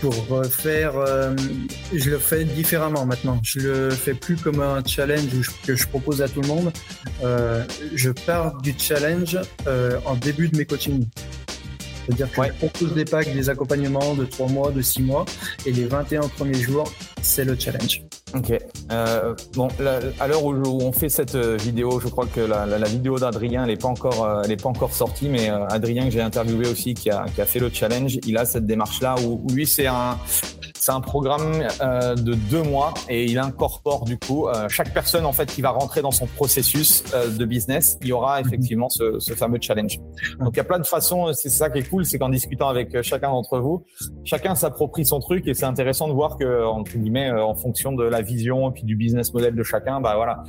pour faire. Euh, je le fais différemment maintenant. Je le fais plus comme un challenge que je propose à tout le monde. Euh, je pars du challenge en début de mes coachings. C'est-à-dire que je propose des packs, des accompagnements de 3 mois, de 6 mois, et les 21 premiers jours, c'est le challenge. Ok. Euh, bon, à l'heure où, on fait cette euh, vidéo, je crois que la, vidéo d'Adrien, elle n'est pas encore, euh, elle est pas encore sortie, mais Adrien que j'ai interviewé aussi, qui a, qui a fait le challenge, il a cette démarche-là où, où lui c'est un, c'est un programme euh, de deux mois et il incorpore du coup euh, chaque personne en fait qui va rentrer dans son processus euh, de business, il y aura mhm. effectivement ce, ce, fameux challenge. Donc il y a plein de façons, c'est ça qui est cool, c'est qu'en discutant avec chacun d'entre vous, chacun s'approprie son truc et c'est intéressant de voir que entre guillemets en fonction de la vision et puis du business model de chacun, bah voilà,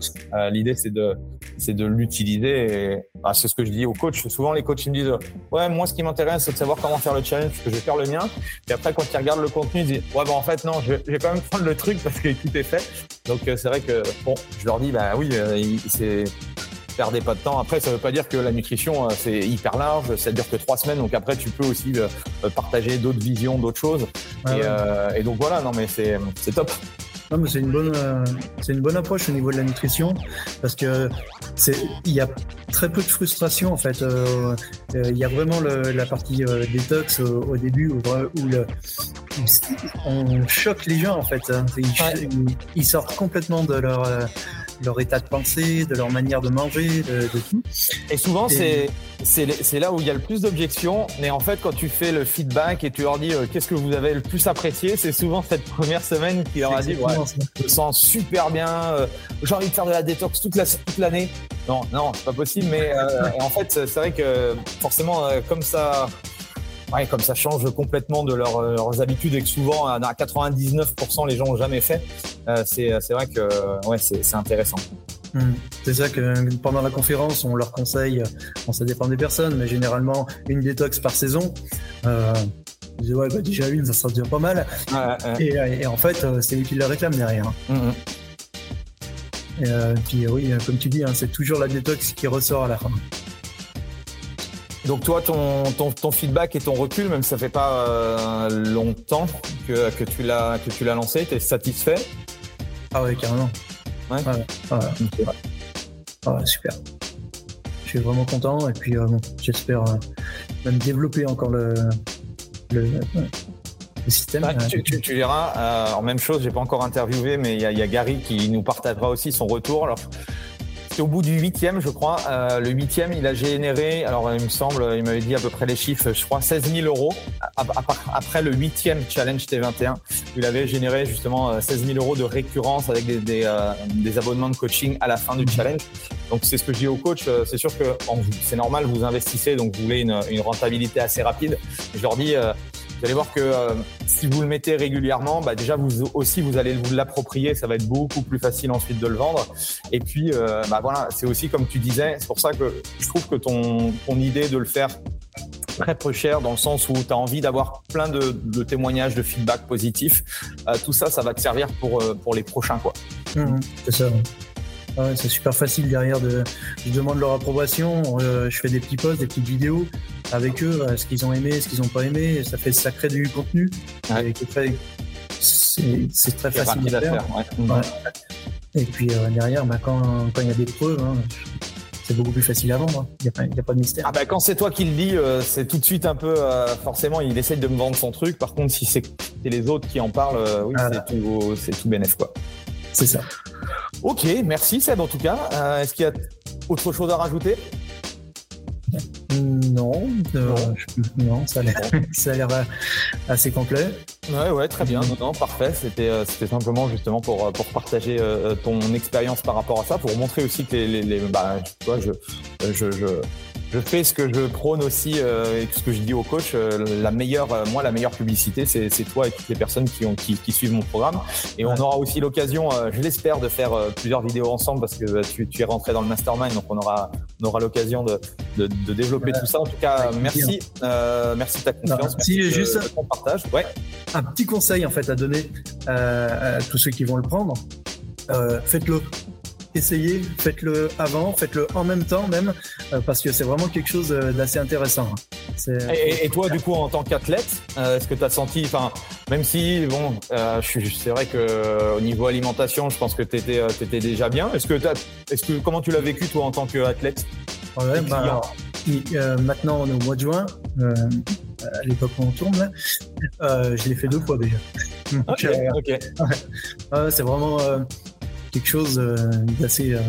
l'idée c'est de c'est de l'utiliser bah, c'est ce que je dis aux coachs. Souvent les coachs me disent ouais moi ce qui m'intéresse c'est de savoir comment faire le challenge parce que je vais faire le mien. Et après quand ils regardent le contenu ils disent ouais en fait, non, je, vais quand même prendre le truc parce que tout est fait. Donc, euh, c'est vrai que, bon, je leur dis, bah oui, euh, c'est perdez pas de temps. Après, ça veut pas dire que la nutrition euh, c'est hyper large, ça dure que trois semaines. Donc après, tu peux aussi partager d'autres visions, d'autres choses. et, donc voilà, non mais c'est top. Non, mais c'est une bonne, c'est une bonne approche au niveau de la nutrition parce que c'est, il y a très peu de frustration en fait. il y a vraiment la partie détox au, début où, où le, on choque les gens en fait. Hein. Ils, sortent complètement de leur, euh, leur état de pensée, de leur manière de manger, de, tout. Et souvent, c'est c'est là où il y a le plus d'objections. Mais en fait, quand tu fais le feedback et tu leur dis euh, qu'est-ce que vous avez le plus apprécié, c'est souvent cette première semaine qui leur a dit ouais, je me sens super bien, euh, j'ai envie de faire de la détox toute l'année. non, non, c'est pas possible. Mais en fait, c'est vrai que forcément, comme ça Ouais, comme ça change complètement de euh, leurs habitudes et que souvent, à 99%, les gens n'ont jamais fait, euh, c'est vrai que ouais, c'est intéressant. Hmm. C'est ça que pendant la conférence, on leur conseille, bon, ça dépend des personnes, mais généralement une détox par saison. Euh, je ouais, bah, déjà une, ça sera déjà pas mal. Et, en fait, c'est eux qui le réclament derrière. Hmm, hmm. Et puis oui, comme tu dis, hein, c'est toujours la détox qui ressort à la fin. Donc toi, ton, ton, feedback et ton recul, même si ça fait pas euh, longtemps que, que tu l'as que tu l'as lancé, tu es satisfait? Ah ouais, carrément. Ouais. Ah ouais, super. Je suis vraiment content et puis euh, j'espère euh, même développer encore le, le, système. Ah, tu, tu, verras. en même chose, j'ai pas encore interviewé, mais il y, y, a Gary qui nous partagera aussi son retour. Alors, au bout du huitième, je crois. Euh, le huitième, il a généré, alors il me semble, il m'avait dit à peu près les chiffres, je crois 16 000 euros. Après le huitième challenge T21, il avait généré justement 16 euh, 000 euros de récurrence avec euh, des abonnements de coaching à la fin du challenge. Donc c'est ce que je dis aux coachs, c'est sûr que c'est normal, vous investissez, donc vous voulez une, rentabilité assez rapide. Je leur dis, vous allez voir que euh, si vous le mettez régulièrement, bah déjà vous aussi vous allez vous l'approprier, ça va être beaucoup plus facile ensuite de le vendre. Et puis euh, bah voilà, c'est aussi comme tu disais, c'est pour ça que je trouve que ton idée de le faire très peu cher dans le sens où tu as envie d'avoir plein de, de, témoignages, de feedback positifs. Euh, tout ça, ça va te servir pour, pour les prochains. quoi. Mmh, c'est ça c'est super facile derrière de. Je demande leur approbation, euh, je fais des petits posts, des petites vidéos avec eux, euh, ce qu'ils ont aimé, ce qu'ils n'ont pas aimé. Ça fait ça crée du contenu. C'est très facile à faire. Et puis euh, derrière, bah, quand il y a des preuves, hein, c'est beaucoup plus facile à vendre. Il n'y a, pas de mystère. Ah bah, quand c'est toi qui le dis, c'est tout de suite un peu. forcément, il essaye de me vendre son truc. Par contre, si c'est les autres qui en parlent, oui, c'est tout, tout bénéf, quoi. C'est ça. Ok, merci Seb en tout cas. Euh, est-ce qu'il y a autre chose à rajouter? Non, euh, non, ça a l'air, assez complet. Ouais, ouais, très bien. Non, parfait. C'était, c'était simplement justement pour, pour partager ton expérience par rapport à ça, pour montrer aussi que les, les, les bah, je, je, je, je fais ce que je prône aussi euh, et ce que je dis aux coachs. Euh, la meilleure, euh, moi, la meilleure publicité, c'est toi et toutes les personnes qui, ont, qui, qui suivent mon programme. Et on aura aussi l'occasion, je l'espère, de faire plusieurs vidéos ensemble parce que tu, tu, es rentré dans le mastermind, donc on aura, on aura l'occasion de, de, de, développer tout ça. En tout cas, merci, merci de ta confiance. merci juste de ton partage. Ouais. Un petit conseil en fait à donner à tous ceux qui vont le prendre. Faites-le essayez, faites-le avant, faites-le en même temps même, euh, parce que c'est vraiment quelque chose euh, d'assez intéressant. Et, toi, du coup, en tant qu'athlète, euh, est-ce que tu as senti, enfin, même si, bon, c'est vrai que au niveau alimentation, je pense que tu étais, étais, déjà bien. Est-ce que, est-ce que, comment tu l'as vécu, toi, en tant qu'athlète? Ouais, bah, Maintenant, on est au mois de juin. à l'époque où on tourne, je l'ai fait deux fois déjà. Ok, c'est vraiment quelque chose euh, d'assez euh,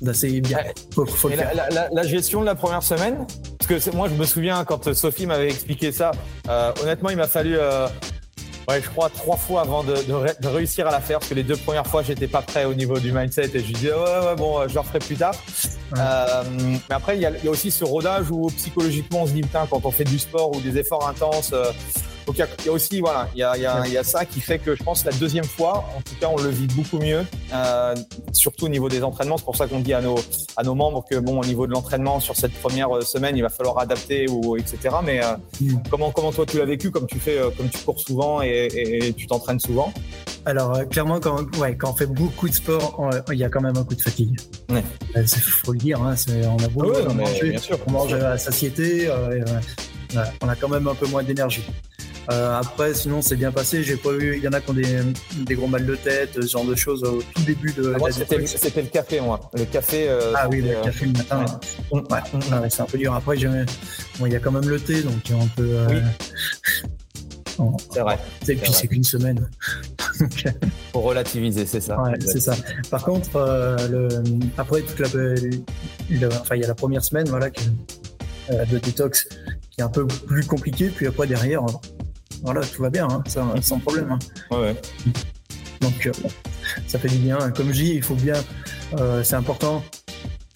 d'assez bien. la, gestion de la première semaine, parce que moi je me souviens quand Sophie m'avait expliqué ça, euh, honnêtement il m'a fallu, ouais, je crois trois fois avant de, de, réussir à la faire, parce que les deux premières fois j'étais pas prêt au niveau du mindset et je disais ouais ouais bon je le referai plus tard. mais après il y, a, il y, a, aussi ce rodage où psychologiquement on se dit putain quand on fait du sport ou des efforts intenses donc il y, a aussi voilà, il y a, y, a, y a, ça qui fait que je pense la deuxième fois, en tout cas, on le vit beaucoup mieux, euh, surtout au niveau des entraînements. C'est pour ça qu'on dit à nos à nos membres que bon, au niveau de l'entraînement sur cette première euh, semaine, il va falloir adapter ou etc. Mais euh, mm. comment comment toi tu l'as vécu, comme tu fais, comme tu cours souvent et, et, tu t'entraînes souvent? Alors euh, clairement, quand ouais, quand on fait beaucoup de sport, il y a quand même un coup de fatigue. Il ouais. faut le dire, hein, on a beaucoup ah manger, bien sûr, on mange à satiété. on a quand même un peu moins d'énergie. Euh, après, sinon, c'est bien passé. J'ai pas eu. Il y en a qui ont des, des, gros mal de tête, ce genre de choses au tout début de. Ah, moi, c'était le café, moi. Le café. Euh, ah oui, le café le matin. Ouais. ouais. c'est un peu dur. Après, bon, il y a quand même le thé, donc on peut. Euh... Oui. c'est vrai. Et puis c'est qu'une semaine. Pour relativiser, c'est ça. Ouais, c'est ça. Par contre, euh, le, après toute la, enfin il y a la première semaine, voilà, qui, euh, de détox, qui est un peu plus compliqué. Puis après derrière, voilà, tout va bien, hein, sans problème. Hein. Ouais, Donc, euh, ça fait du bien. Comme je dis, il faut bien, euh, c'est important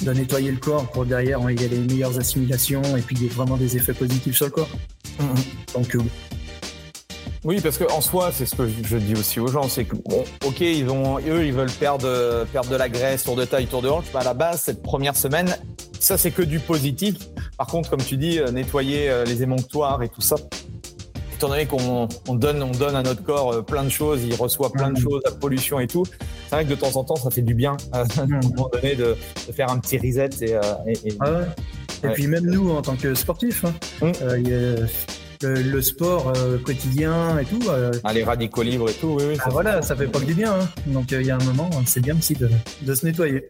de nettoyer le corps pour derrière, il y a les meilleures assimilations et puis il y a vraiment des effets positifs sur le corps. Mm-hmm. Donc, euh, oui, parce qu'en soi, c'est ce que je dis aussi aux gens, c'est que bon, ok, ils ont, eux, ils veulent perdre, perdre de la graisse, tour de taille, tour de hanche. Mais à la base, cette première semaine, ça c'est que du positif. Par contre, comme tu dis, nettoyer les émonctoires et tout ça, étant donné qu'on on donne, on donne à notre corps euh, plein de choses, il reçoit plein de choses, la pollution et tout. C'est vrai que de temps en temps, ça fait du bien à un moment donné de, de faire un petit reset. Et, euh, et, ah ouais. et puis même nous, en tant que sportifs, hein, mm. euh, le, sport quotidien et tout. Ah, les radicaux libres et tout, oui. oui ah, voilà, ça fait pas que du bien. Hein. Donc il y a un moment, c'est bien aussi de, de se nettoyer.